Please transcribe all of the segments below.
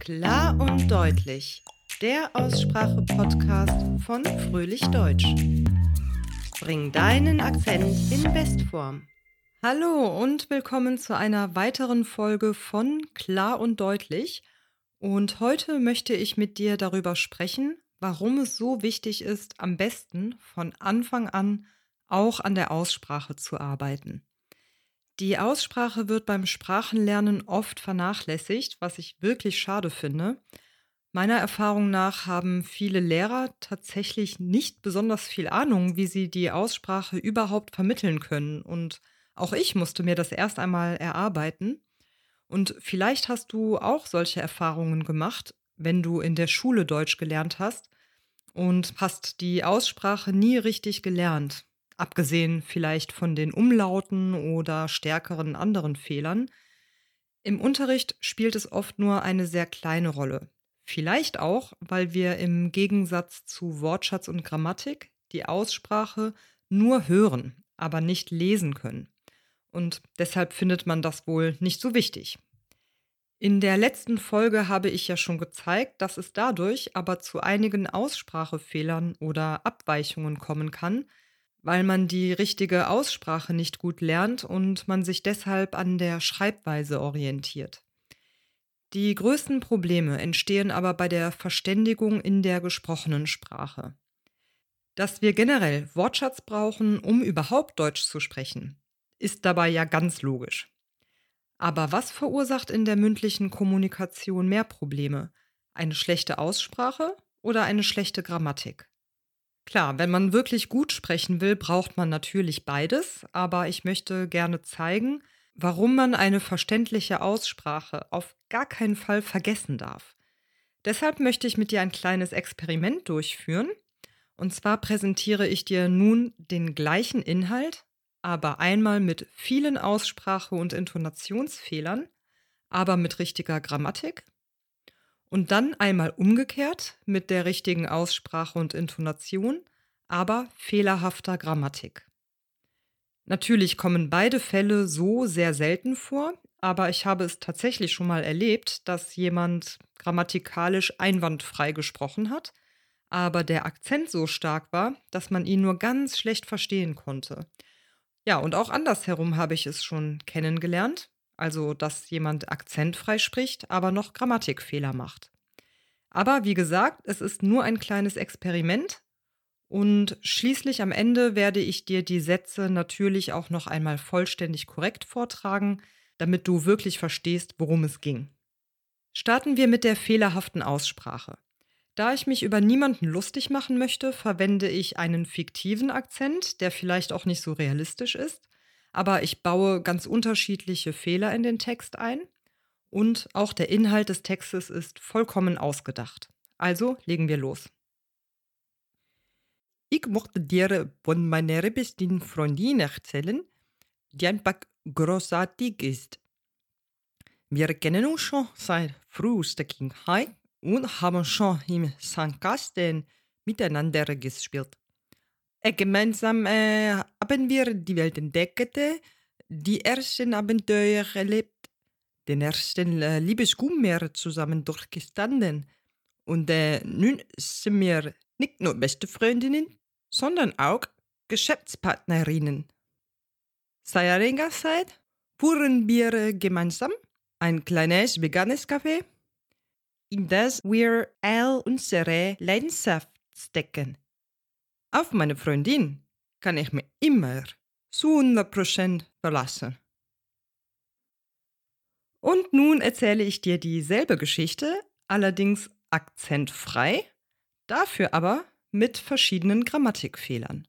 Klar und deutlich. Der Aussprache-Podcast von Fröhlich Deutsch. Bring deinen Akzent in Bestform. Hallo und willkommen zu einer weiteren Folge von Klar und deutlich. Und heute möchte ich mit dir darüber sprechen, warum es so wichtig ist, am besten von Anfang an auch an der Aussprache zu arbeiten. Die Aussprache wird beim Sprachenlernen oft vernachlässigt, was ich wirklich schade finde. Meiner Erfahrung nach haben viele Lehrer tatsächlich nicht besonders viel Ahnung, wie sie die Aussprache überhaupt vermitteln können. Und auch ich musste mir das erst einmal erarbeiten. Und vielleicht hast du auch solche Erfahrungen gemacht, wenn du in der Schule Deutsch gelernt hast und hast die Aussprache nie richtig gelernt abgesehen vielleicht von den Umlauten oder stärkeren anderen Fehlern. Im Unterricht spielt es oft nur eine sehr kleine Rolle. Vielleicht auch, weil wir im Gegensatz zu Wortschatz und Grammatik die Aussprache nur hören, aber nicht lesen können. Und deshalb findet man das wohl nicht so wichtig. In der letzten Folge habe ich ja schon gezeigt, dass es dadurch aber zu einigen Aussprachefehlern oder Abweichungen kommen kann, weil man die richtige Aussprache nicht gut lernt und man sich deshalb an der Schreibweise orientiert. Die größten Probleme entstehen aber bei der Verständigung in der gesprochenen Sprache. Dass wir generell Wortschatz brauchen, um überhaupt Deutsch zu sprechen, ist dabei ja ganz logisch. Aber was verursacht in der mündlichen Kommunikation mehr Probleme? Eine schlechte Aussprache oder eine schlechte Grammatik? Klar, wenn man wirklich gut sprechen will, braucht man natürlich beides, aber ich möchte gerne zeigen, warum man eine verständliche Aussprache auf gar keinen Fall vergessen darf. Deshalb möchte ich mit dir ein kleines Experiment durchführen. Und zwar präsentiere ich dir nun den gleichen Inhalt, aber einmal mit vielen Aussprache- und Intonationsfehlern, aber mit richtiger Grammatik und dann einmal umgekehrt mit der richtigen Aussprache und Intonation, aber fehlerhafter Grammatik. Natürlich kommen beide Fälle so sehr selten vor, aber ich habe es tatsächlich schon mal erlebt, dass jemand grammatikalisch einwandfrei gesprochen hat, aber der Akzent so stark war, dass man ihn nur ganz schlecht verstehen konnte. Ja, und auch andersherum habe ich es schon kennengelernt also dass jemand akzentfrei spricht, aber noch Grammatikfehler macht. Aber wie gesagt, es ist nur ein kleines Experiment und schließlich am Ende werde ich dir die Sätze natürlich auch noch einmal vollständig korrekt vortragen, damit du wirklich verstehst, worum es ging. Starten wir mit der fehlerhaften Aussprache. Da ich mich über niemanden lustig machen möchte, verwende ich einen fiktiven Akzent, der vielleicht auch nicht so realistisch ist aber ich baue ganz unterschiedliche Fehler in den Text ein und auch der Inhalt des Textes ist vollkommen ausgedacht. Also legen wir los. Ich möchte dir von meiner besten Freundin erzählen, die einfach großartig ist. Wir kennen uns schon seit frühester Kindheit und haben schon im Sandkasten miteinander gespielt. Äh, gemeinsam äh, haben wir die Welt entdeckt, die ersten Abenteuer erlebt, den ersten äh, Liebeskummer zusammen durchgestanden. Und äh, nun sind wir nicht nur beste Freundinnen, sondern auch Geschäftspartnerinnen. Seit einiger Zeit fuhren wir gemeinsam ein kleines veganes Café, in das wir all unsere Leidenschaft stecken. Auf meine Freundin kann ich mich immer zu 100% verlassen. Und nun erzähle ich dir dieselbe Geschichte, allerdings akzentfrei, dafür aber mit verschiedenen Grammatikfehlern.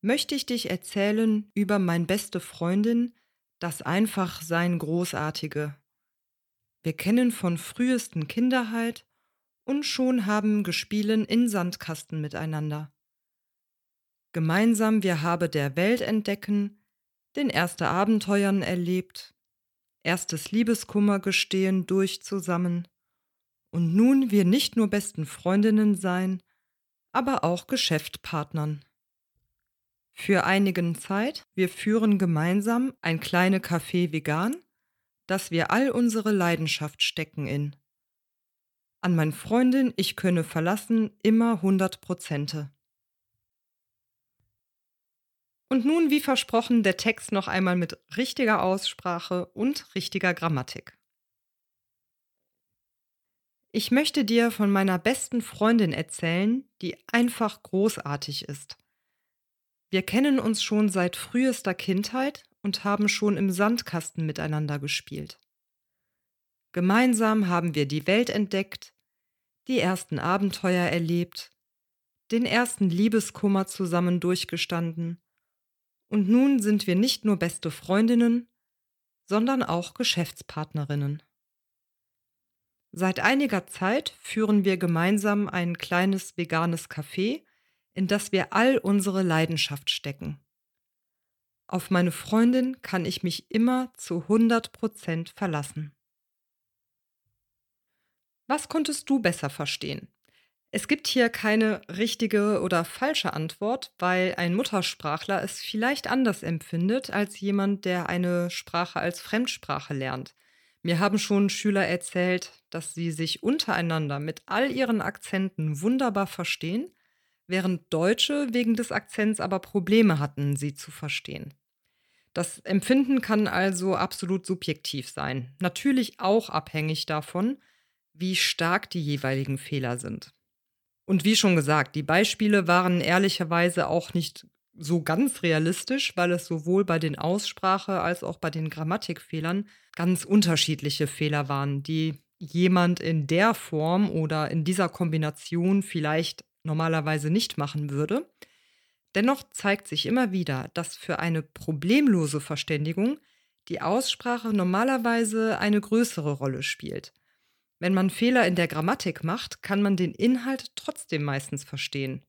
Möchte ich dich erzählen über mein beste Freundin, das einfach sein Großartige. Wir kennen von frühesten Kinderheit und schon haben gespielen in Sandkasten miteinander. Gemeinsam wir habe der Welt entdecken, den erste Abenteuern erlebt, erstes Liebeskummer gestehen durch zusammen, und nun wir nicht nur besten Freundinnen sein, aber auch Geschäftpartnern. Für einigen Zeit, wir führen gemeinsam ein kleine Café vegan, dass wir all unsere Leidenschaft stecken in. An mein Freundin, ich könne verlassen, immer hundert Prozente. Und nun, wie versprochen, der Text noch einmal mit richtiger Aussprache und richtiger Grammatik. Ich möchte dir von meiner besten Freundin erzählen, die einfach großartig ist. Wir kennen uns schon seit frühester Kindheit und haben schon im Sandkasten miteinander gespielt. Gemeinsam haben wir die Welt entdeckt, die ersten Abenteuer erlebt, den ersten Liebeskummer zusammen durchgestanden und nun sind wir nicht nur beste Freundinnen, sondern auch Geschäftspartnerinnen. Seit einiger Zeit führen wir gemeinsam ein kleines veganes Café, in das wir all unsere Leidenschaft stecken. Auf meine Freundin kann ich mich immer zu 100 Prozent verlassen. Was konntest du besser verstehen? Es gibt hier keine richtige oder falsche Antwort, weil ein Muttersprachler es vielleicht anders empfindet als jemand, der eine Sprache als Fremdsprache lernt. Mir haben schon Schüler erzählt, dass sie sich untereinander mit all ihren Akzenten wunderbar verstehen, während Deutsche wegen des Akzents aber Probleme hatten, sie zu verstehen. Das Empfinden kann also absolut subjektiv sein, natürlich auch abhängig davon, wie stark die jeweiligen Fehler sind. Und wie schon gesagt, die Beispiele waren ehrlicherweise auch nicht so ganz realistisch, weil es sowohl bei den Aussprache als auch bei den Grammatikfehlern ganz unterschiedliche Fehler waren, die jemand in der Form oder in dieser Kombination vielleicht normalerweise nicht machen würde. Dennoch zeigt sich immer wieder, dass für eine problemlose Verständigung die Aussprache normalerweise eine größere Rolle spielt. Wenn man Fehler in der Grammatik macht, kann man den Inhalt trotzdem meistens verstehen.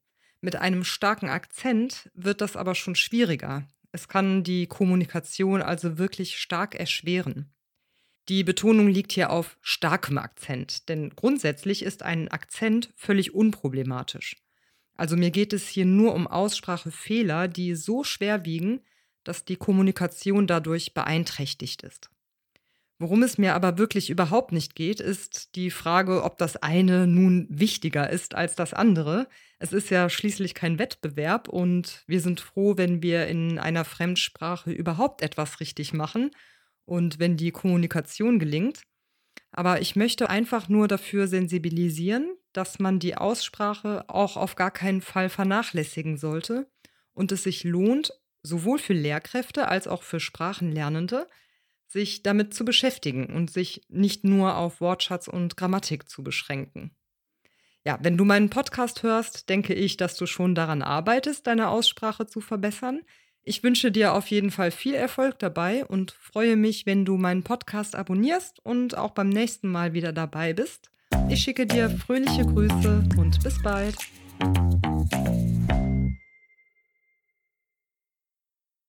Mit einem starken Akzent wird das aber schon schwieriger. Es kann die Kommunikation also wirklich stark erschweren. Die Betonung liegt hier auf starkem Akzent, denn grundsätzlich ist ein Akzent völlig unproblematisch. Also mir geht es hier nur um Aussprachefehler, die so schwer wiegen, dass die Kommunikation dadurch beeinträchtigt ist. Worum es mir aber wirklich überhaupt nicht geht, ist die Frage, ob das eine nun wichtiger ist als das andere. Es ist ja schließlich kein Wettbewerb und wir sind froh, wenn wir in einer Fremdsprache überhaupt etwas richtig machen und wenn die Kommunikation gelingt. Aber ich möchte einfach nur dafür sensibilisieren, dass man die Aussprache auch auf gar keinen Fall vernachlässigen sollte und es sich lohnt, sowohl für Lehrkräfte als auch für Sprachenlernende, sich damit zu beschäftigen und sich nicht nur auf Wortschatz und Grammatik zu beschränken. Ja, wenn du meinen Podcast hörst, denke ich, dass du schon daran arbeitest, deine Aussprache zu verbessern. Ich wünsche dir auf jeden Fall viel Erfolg dabei und freue mich, wenn du meinen Podcast abonnierst und auch beim nächsten Mal wieder dabei bist. Ich schicke dir fröhliche Grüße und bis bald.